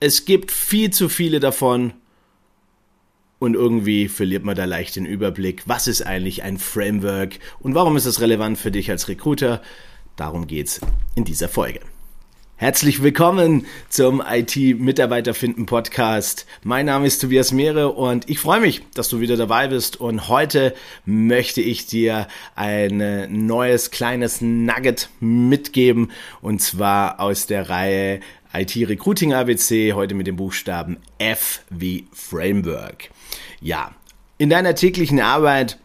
es gibt viel zu viele davon und irgendwie verliert man da leicht den Überblick, was ist eigentlich ein Framework und warum ist es relevant für dich als Recruiter. Darum geht's in dieser Folge. Herzlich willkommen zum IT-Mitarbeiter finden Podcast. Mein Name ist Tobias Mehre und ich freue mich, dass du wieder dabei bist. Und heute möchte ich dir ein neues kleines Nugget mitgeben und zwar aus der Reihe IT Recruiting ABC, heute mit dem Buchstaben F wie Framework. Ja, in deiner täglichen Arbeit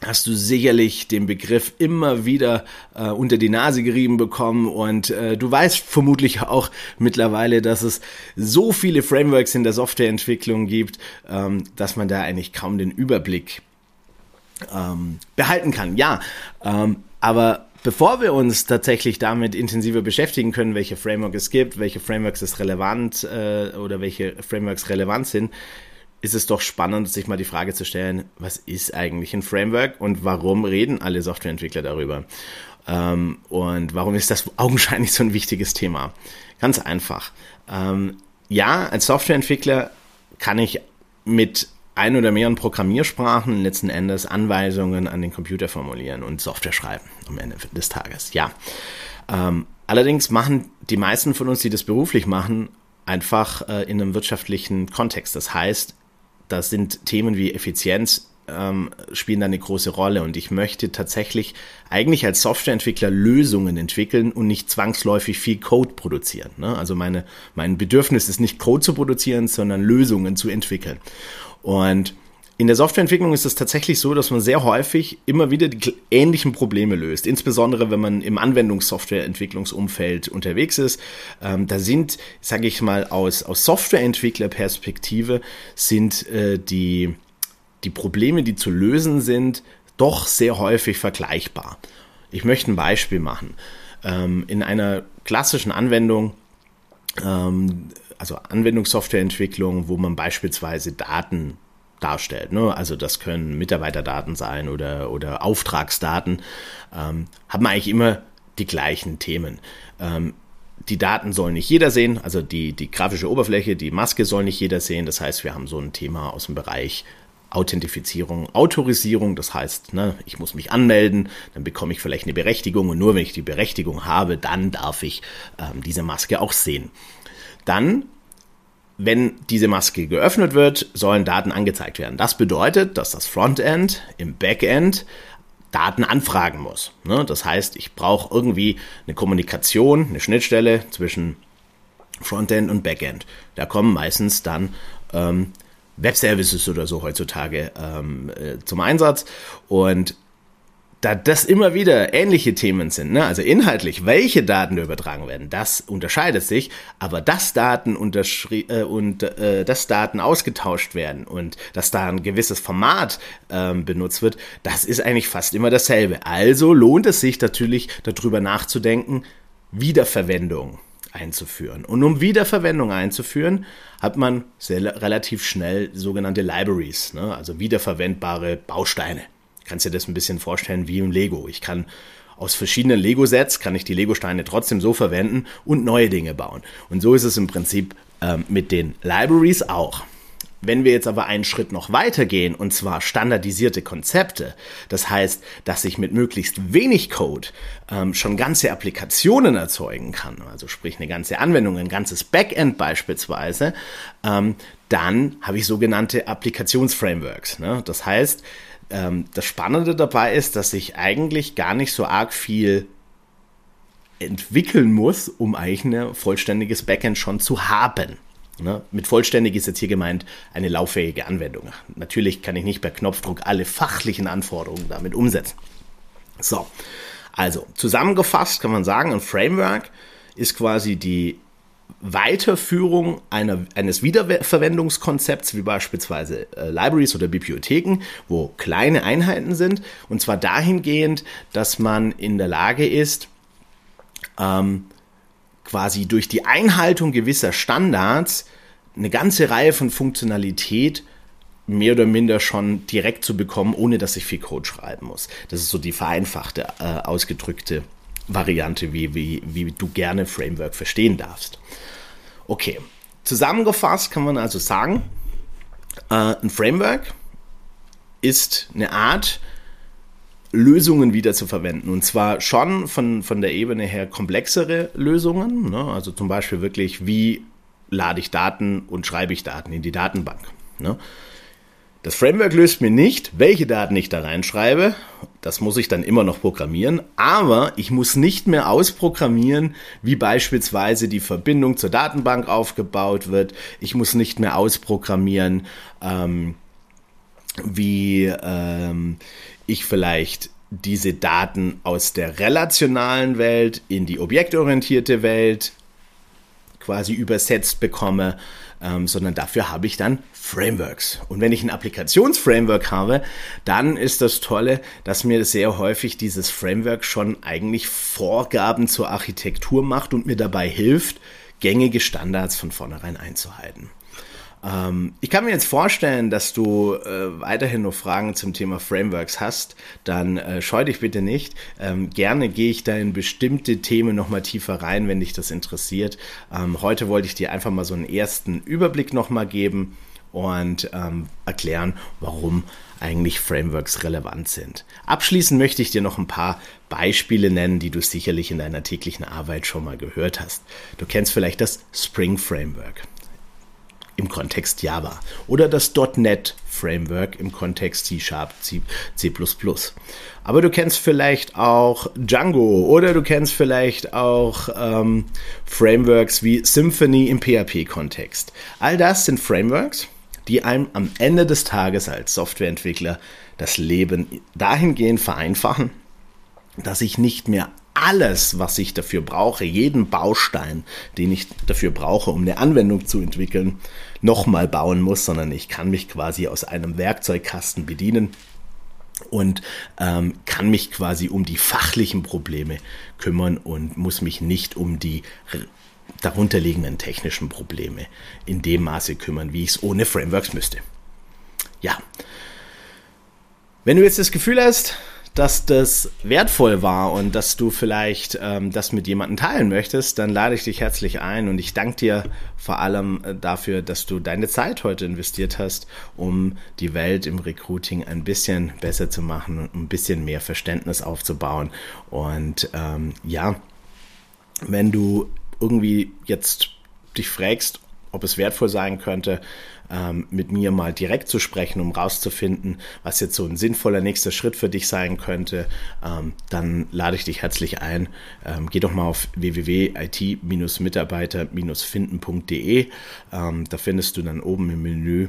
hast du sicherlich den Begriff immer wieder äh, unter die Nase gerieben bekommen und äh, du weißt vermutlich auch mittlerweile, dass es so viele Frameworks in der Softwareentwicklung gibt, ähm, dass man da eigentlich kaum den Überblick ähm, behalten kann. Ja, ähm, aber bevor wir uns tatsächlich damit intensiver beschäftigen können, welche Frameworks es gibt, welche Frameworks es relevant äh, oder welche Frameworks relevant sind, ist es doch spannend, sich mal die Frage zu stellen, was ist eigentlich ein Framework und warum reden alle Softwareentwickler darüber? Ähm, und warum ist das augenscheinlich so ein wichtiges Thema? Ganz einfach. Ähm, ja, als Softwareentwickler kann ich mit ein oder mehreren Programmiersprachen letzten Endes Anweisungen an den Computer formulieren und Software schreiben am Ende des Tages. Ja. Ähm, allerdings machen die meisten von uns, die das beruflich machen, einfach äh, in einem wirtschaftlichen Kontext. Das heißt, da sind Themen wie Effizienz ähm, spielen da eine große Rolle und ich möchte tatsächlich eigentlich als Softwareentwickler Lösungen entwickeln und nicht zwangsläufig viel Code produzieren. Ne? Also meine, mein Bedürfnis ist nicht Code zu produzieren, sondern Lösungen zu entwickeln. Und in der Softwareentwicklung ist es tatsächlich so, dass man sehr häufig immer wieder die ähnlichen Probleme löst. Insbesondere wenn man im Anwendungssoftwareentwicklungsumfeld unterwegs ist. Ähm, da sind, sage ich mal, aus, aus Softwareentwicklerperspektive sind äh, die, die Probleme, die zu lösen sind, doch sehr häufig vergleichbar. Ich möchte ein Beispiel machen. Ähm, in einer klassischen Anwendung ähm, also Anwendungssoftwareentwicklung, wo man beispielsweise Daten darstellt. Ne? Also das können Mitarbeiterdaten sein oder, oder Auftragsdaten. Ähm, haben wir eigentlich immer die gleichen Themen. Ähm, die Daten soll nicht jeder sehen, also die, die grafische Oberfläche, die Maske soll nicht jeder sehen. Das heißt, wir haben so ein Thema aus dem Bereich Authentifizierung, Autorisierung. Das heißt, ne, ich muss mich anmelden, dann bekomme ich vielleicht eine Berechtigung und nur wenn ich die Berechtigung habe, dann darf ich ähm, diese Maske auch sehen. Dann wenn diese Maske geöffnet wird, sollen Daten angezeigt werden. Das bedeutet, dass das Frontend im Backend Daten anfragen muss. Ne? Das heißt, ich brauche irgendwie eine Kommunikation, eine Schnittstelle zwischen Frontend und Backend. Da kommen meistens dann ähm, Web-Services oder so heutzutage ähm, äh, zum Einsatz. Und da das immer wieder ähnliche Themen sind, ne? also inhaltlich, welche Daten übertragen werden, das unterscheidet sich, aber dass Daten äh, und äh, dass Daten ausgetauscht werden und dass da ein gewisses Format ähm, benutzt wird, das ist eigentlich fast immer dasselbe. Also lohnt es sich natürlich darüber nachzudenken, Wiederverwendung einzuführen. Und um Wiederverwendung einzuführen, hat man sehr, relativ schnell sogenannte Libraries, ne? also wiederverwendbare Bausteine kannst dir das ein bisschen vorstellen wie im Lego. Ich kann aus verschiedenen Lego-Sets kann ich die Lego-Steine trotzdem so verwenden und neue Dinge bauen. Und so ist es im Prinzip ähm, mit den Libraries auch. Wenn wir jetzt aber einen Schritt noch weiter gehen, und zwar standardisierte Konzepte, das heißt, dass ich mit möglichst wenig Code ähm, schon ganze Applikationen erzeugen kann, also sprich eine ganze Anwendung, ein ganzes Backend beispielsweise, ähm, dann habe ich sogenannte Applikationsframeworks. Ne? Das heißt, ähm, das Spannende dabei ist, dass ich eigentlich gar nicht so arg viel entwickeln muss, um eigentlich ein vollständiges Backend schon zu haben. Ne? Mit vollständig ist jetzt hier gemeint eine lauffähige Anwendung. Natürlich kann ich nicht per Knopfdruck alle fachlichen Anforderungen damit umsetzen. So, also zusammengefasst kann man sagen, ein Framework ist quasi die Weiterführung einer, eines Wiederverwendungskonzepts, wie beispielsweise äh, Libraries oder Bibliotheken, wo kleine Einheiten sind, und zwar dahingehend, dass man in der Lage ist, ähm, quasi durch die Einhaltung gewisser Standards eine ganze Reihe von Funktionalität mehr oder minder schon direkt zu bekommen, ohne dass ich viel Code schreiben muss. Das ist so die vereinfachte, äh, ausgedrückte Variante, wie, wie, wie du gerne Framework verstehen darfst. Okay, zusammengefasst kann man also sagen, äh, ein Framework ist eine Art, Lösungen wieder zu verwenden. Und zwar schon von, von der Ebene her komplexere Lösungen. Ne? Also zum Beispiel wirklich, wie lade ich Daten und schreibe ich Daten in die Datenbank. Ne? Das Framework löst mir nicht, welche Daten ich da reinschreibe. Das muss ich dann immer noch programmieren. Aber ich muss nicht mehr ausprogrammieren, wie beispielsweise die Verbindung zur Datenbank aufgebaut wird. Ich muss nicht mehr ausprogrammieren, ähm, wie ähm, ich vielleicht diese Daten aus der relationalen Welt in die objektorientierte Welt quasi übersetzt bekomme, ähm, sondern dafür habe ich dann Frameworks. Und wenn ich ein Applikationsframework habe, dann ist das Tolle, dass mir sehr häufig dieses Framework schon eigentlich Vorgaben zur Architektur macht und mir dabei hilft, gängige Standards von vornherein einzuhalten. Ähm, ich kann mir jetzt vorstellen, dass du äh, weiterhin noch Fragen zum Thema Frameworks hast. Dann äh, scheu dich bitte nicht. Ähm, gerne gehe ich da in bestimmte Themen nochmal tiefer rein, wenn dich das interessiert. Ähm, heute wollte ich dir einfach mal so einen ersten Überblick nochmal geben und ähm, erklären, warum eigentlich Frameworks relevant sind. Abschließend möchte ich dir noch ein paar Beispiele nennen, die du sicherlich in deiner täglichen Arbeit schon mal gehört hast. Du kennst vielleicht das Spring Framework im Kontext Java oder das .NET Framework im Kontext C Sharp, C, C++. Aber du kennst vielleicht auch Django oder du kennst vielleicht auch ähm, Frameworks wie Symfony im PHP-Kontext. All das sind Frameworks, die einem am Ende des Tages als Softwareentwickler das Leben dahingehend vereinfachen, dass ich nicht mehr alles, was ich dafür brauche, jeden Baustein, den ich dafür brauche, um eine Anwendung zu entwickeln, nochmal bauen muss, sondern ich kann mich quasi aus einem Werkzeugkasten bedienen und ähm, kann mich quasi um die fachlichen Probleme kümmern und muss mich nicht um die darunterliegenden technischen Probleme in dem Maße kümmern, wie ich es ohne Frameworks müsste. Ja. Wenn du jetzt das Gefühl hast, dass das wertvoll war und dass du vielleicht ähm, das mit jemandem teilen möchtest, dann lade ich dich herzlich ein und ich danke dir vor allem äh, dafür, dass du deine Zeit heute investiert hast, um die Welt im Recruiting ein bisschen besser zu machen und ein bisschen mehr Verständnis aufzubauen. Und ähm, ja, wenn du irgendwie jetzt dich fragst, ob es wertvoll sein könnte, ähm, mit mir mal direkt zu sprechen, um rauszufinden, was jetzt so ein sinnvoller nächster Schritt für dich sein könnte, ähm, dann lade ich dich herzlich ein. Ähm, geh doch mal auf www.it-mitarbeiter-finden.de. Da findest du dann oben im Menü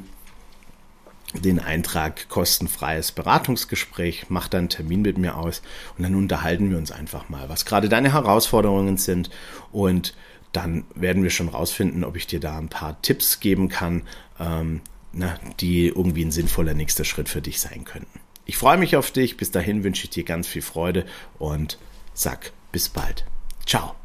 den Eintrag kostenfreies Beratungsgespräch, mach dann einen Termin mit mir aus und dann unterhalten wir uns einfach mal, was gerade deine Herausforderungen sind und dann werden wir schon rausfinden, ob ich dir da ein paar Tipps geben kann, ähm, na, die irgendwie ein sinnvoller nächster Schritt für dich sein könnten. Ich freue mich auf dich. Bis dahin wünsche ich dir ganz viel Freude und sag bis bald. Ciao.